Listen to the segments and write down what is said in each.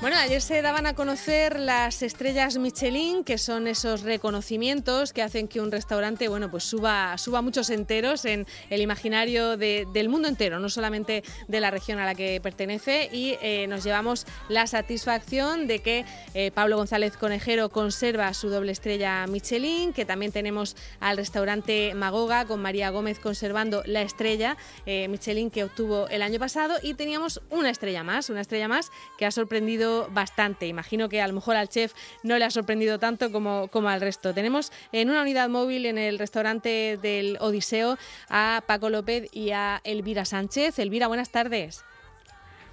Bueno, ayer se daban a conocer las estrellas Michelin, que son esos reconocimientos que hacen que un restaurante, bueno, pues suba, suba muchos enteros en el imaginario del mundo entero, no solamente de la región a la que pertenece. Y eh, nos llevamos la satisfacción de que eh, Pablo González Conejero conserva su doble estrella Michelin, que también tenemos al restaurante Magoga con María Gómez conservando la estrella eh, Michelin que obtuvo el año pasado. Y teníamos una estrella más, una estrella más que ha sorprendido bastante. Imagino que a lo mejor al chef no le ha sorprendido tanto como, como al resto. Tenemos en una unidad móvil en el restaurante del Odiseo a Paco López y a Elvira Sánchez. Elvira, buenas tardes.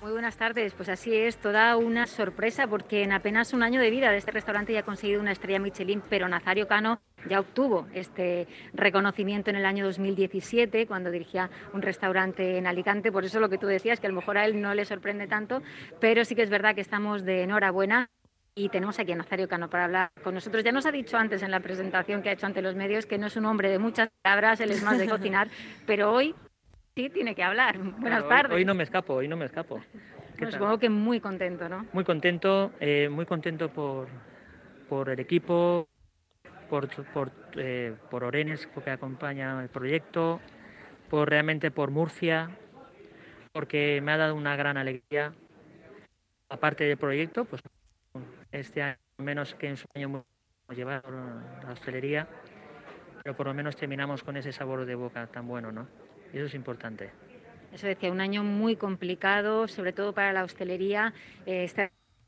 Muy buenas tardes, pues así es, toda una sorpresa porque en apenas un año de vida de este restaurante ya ha conseguido una estrella Michelin, pero Nazario Cano ya obtuvo este reconocimiento en el año 2017 cuando dirigía un restaurante en Alicante, por eso lo que tú decías, que a lo mejor a él no le sorprende tanto, pero sí que es verdad que estamos de enhorabuena. Y tenemos aquí a Nazario Cano para hablar con nosotros. Ya nos ha dicho antes en la presentación que ha hecho ante los medios que no es un hombre de muchas palabras, él es más de cocinar, pero hoy Sí, tiene que hablar. Buenas tardes. Hoy no me escapo, hoy no me escapo. supongo que muy contento, ¿no? Muy contento, eh, muy contento por, por el equipo, por, por, eh, por Orenes que acompaña el proyecto, por realmente por Murcia, porque me ha dado una gran alegría. Aparte del proyecto, pues este año menos que en su año hemos llevado la hostelería, pero por lo menos terminamos con ese sabor de boca tan bueno, ¿no? Y eso es importante. Eso decía, un año muy complicado, sobre todo para la hostelería. Eh,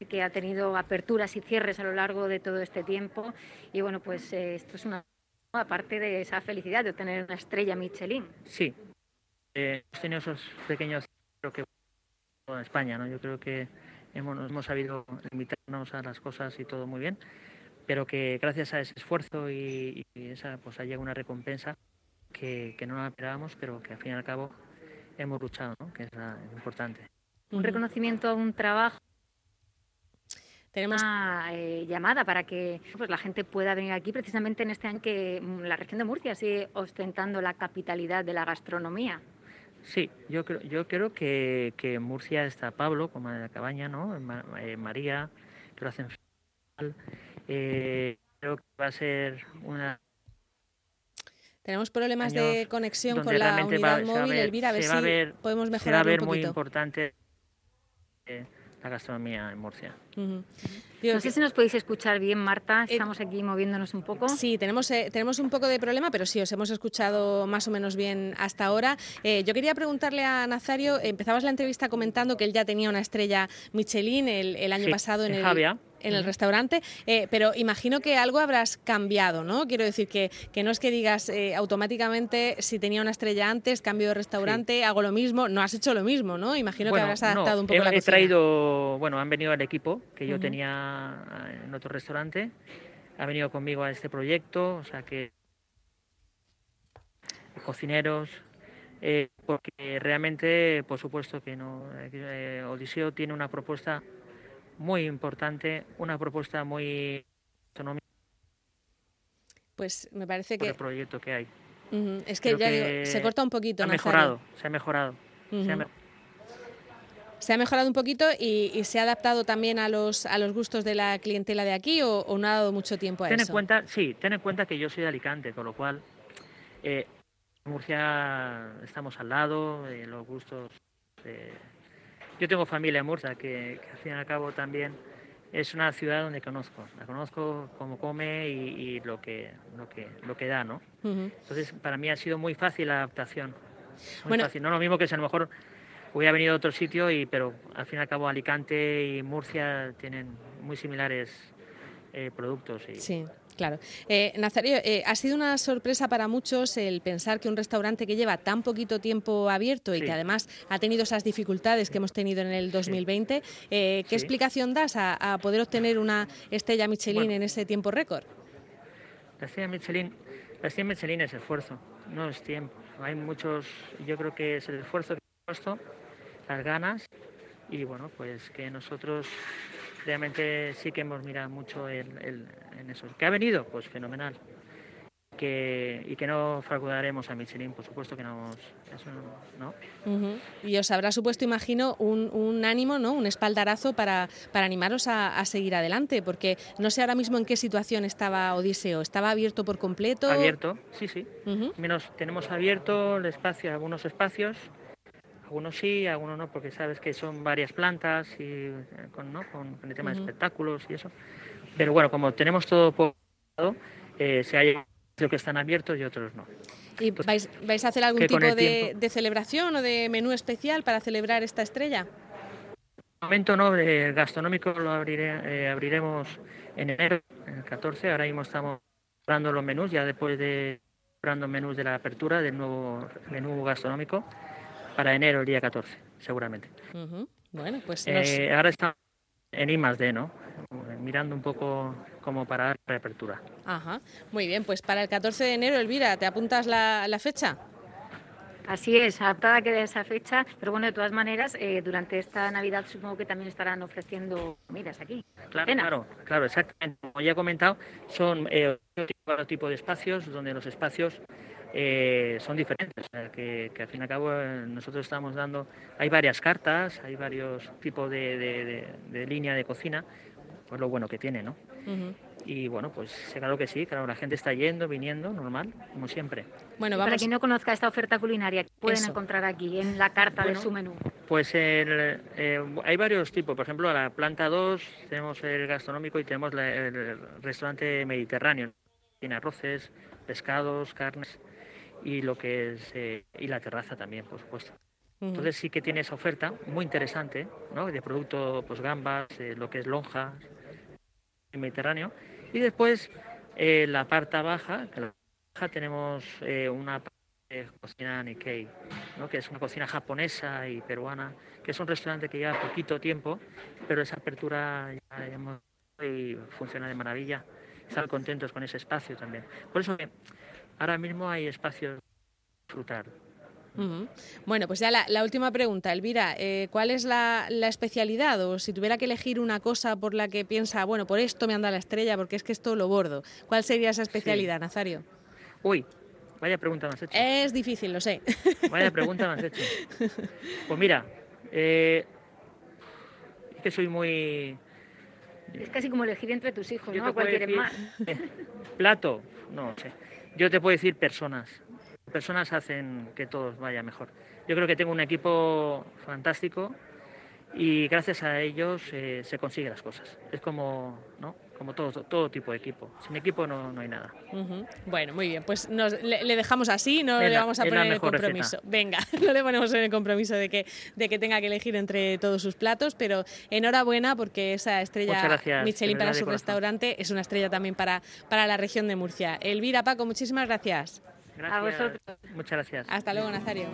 que ha tenido aperturas y cierres a lo largo de todo este tiempo. Y bueno, pues eh, esto es una aparte de esa felicidad de obtener una estrella Michelin. Sí, eh, hemos tenido esos pequeños creo que en España, ¿no? Yo creo que hemos, hemos sabido limitarnos a las cosas y todo muy bien, pero que gracias a ese esfuerzo y, y esa pues ha llegado una recompensa que, no nos esperábamos, pero que al fin y al cabo hemos luchado, ¿no? que es, importante. Un reconocimiento a un trabajo tenemos una eh, llamada para que pues, la gente pueda venir aquí precisamente en este año que la región de Murcia sigue ostentando la capitalidad de la gastronomía. Sí, yo creo, yo creo que, que Murcia está Pablo, como de la cabaña, ¿no? Eh, María, que lo hacen eh, creo que va a ser una tenemos problemas de conexión con la unidad móvil, Elvira, a ver si podemos mejorar se va a ver muy importante eh, la gastronomía en Murcia. no sé si nos podéis escuchar bien, Marta. Eh, Estamos aquí moviéndonos un poco. Sí, tenemos, eh, tenemos un poco de problema, pero sí, os hemos escuchado más o menos bien hasta ahora. yo quería preguntarle a Nazario, empezabas la entrevista comentando que él ya tenía una estrella Michelin el, año pasado en, en el... Javia en el restaurante, eh, pero imagino que algo habrás cambiado, ¿no? Quiero decir que, que no es que digas eh, automáticamente si tenía una estrella antes, cambio de restaurante, hago lo mismo, no has hecho lo mismo, ¿no? Imagino que habrás adaptado un poco he, la he traído, bueno, han venido al equipo que yo tenía en otro restaurante, ha venido conmigo a este proyecto, o sea que cocineros, eh, porque realmente, por supuesto que no, Odiseo tiene una propuesta muy importante, una propuesta muy económica. Pues me parece que... el proyecto que hay. Es que ya se corta un poquito. Se ha mejorado, se ha mejorado. se, ha mejorado un poquito y, se ha adaptado también a los, a los gustos de la clientela de aquí o, no ha dado mucho tiempo a ten eso. En cuenta, sí, ten en cuenta que yo soy de Alicante, con lo cual eh, Murcia estamos al lado, eh, los gustos... Eh, yo tengo familia en Murcia, que, al fin y al cabo también es una ciudad donde conozco. La conozco cómo come y, lo, que, lo, que, lo que da, ¿no? Entonces, para mí ha sido muy fácil la adaptación. Muy bueno, fácil. No lo mismo que si a lo mejor hubiera venido a otro sitio, y, pero al fin y al cabo Alicante y Murcia tienen muy similares eh, productos. Y, sí. Claro. Eh, Nazario, eh, ha sido una sorpresa para muchos el pensar que un restaurante que lleva tan poquito tiempo abierto y que además ha tenido esas dificultades que hemos tenido en el 2020, eh, ¿qué explicación das a, poder obtener una estrella Michelin en ese tiempo récord? La estrella Michelin, la estrella Michelin es esfuerzo, no es tiempo. Hay muchos, yo creo que es el esfuerzo que hemos puesto, las ganas y bueno, pues que nosotros realmente sí que hemos mirado mucho en eso. ¿Qué ha venido? Pues fenomenal. que, y que no fraudaremos a Michelin, por supuesto que no. Eso no, Y os habrá supuesto, imagino, un, un, ánimo, ¿no? un espaldarazo para, para animaros a, seguir adelante, porque no sé ahora mismo en qué situación estaba Odiseo. ¿Estaba abierto por completo? Abierto, sí, sí. Menos tenemos abierto el espacio, algunos espacios. Algunos sí, algunos no, porque sabes que son varias plantas y eh, con, ¿no? con, el tema de espectáculos y eso. Pero bueno, como tenemos todo poblado, eh, se hay que están abiertos y otros no. ¿Y vais, vais a hacer algún tipo de, celebración o de menú especial para celebrar esta estrella? De momento no, el gastronómico lo eh, abriremos en enero, el 14. Ahora mismo estamos preparando los menús, ya después de preparando menús de la apertura del nuevo menú gastronómico para enero, el día 14, seguramente. Bueno, pues eh, ahora estamos en I más D, ¿no? Mirando un poco como para la reapertura. Ajá, muy bien, pues para el 14 de enero, Elvira, ¿te apuntas la, fecha? Así es, adaptada queda esa fecha, pero bueno, de todas maneras, eh, durante esta Navidad supongo que también estarán ofreciendo comidas aquí. Claro, claro, claro, exactamente. Como ya he comentado, son eh, otro tipo de espacios, donde los espacios eh, son diferentes, que, al fin y al cabo eh, nosotros estamos dando, hay varias cartas, hay varios tipos de, de línea de cocina, pues lo bueno que tiene, ¿no? Y bueno, pues claro que sí, claro, la gente está yendo, viniendo, normal, como siempre. Bueno, vamos. Para quien no conozca esta oferta culinaria, ¿qué pueden encontrar aquí en la carta de su menú? Pues el, eh, hay varios tipos, por ejemplo, a la planta 2 tenemos el gastronómico y tenemos el restaurante mediterráneo, tiene arroces, pescados, carnes y lo que es eh, y la terraza también, por supuesto. Entonces sí que tiene esa oferta muy interesante, ¿no? De producto, pues gambas, eh, lo que es lonja, Mediterráneo. Y después eh, la parte baja, que la baja tenemos eh, una cocina Nikkei, ¿no? que es una cocina japonesa y peruana, que es un restaurante que lleva poquito tiempo, pero esa apertura ya hemos y funciona de maravilla. Están contentos con ese espacio también. Por eso ahora mismo hay espacios para disfrutar. Bueno, pues ya la, última pregunta, Elvira, eh, ¿cuál es la, especialidad? O si tuviera que elegir una cosa por la que piensa, bueno, por esto me anda la estrella, porque es que esto lo bordo. ¿Cuál sería esa especialidad, Nazario? Uy, vaya pregunta más hecha. Es difícil, lo sé. Vaya pregunta más hecha. Pues mira, eh, es que soy muy... Es casi como elegir entre tus hijos, ¿no? ¿Cuál quieres más? Plato, no sé. Yo te puedo decir personas personas hacen que todo vaya mejor. Yo creo que tengo un equipo fantástico y gracias a ellos eh, se consiguen las cosas. Es como, ¿no? Como todo, todo tipo de equipo. Sin equipo no, no hay nada. Bueno, muy bien, pues le, dejamos así, no le vamos a poner en el compromiso. Venga, no le ponemos en el compromiso de que, de que tenga que elegir entre todos sus platos, pero enhorabuena porque esa estrella Michelin para su restaurante es una estrella también para, para la región de Murcia. Elvira, Paco, muchísimas gracias. Gracias. A vosotros. Muchas gracias. Hasta luego, Nazario.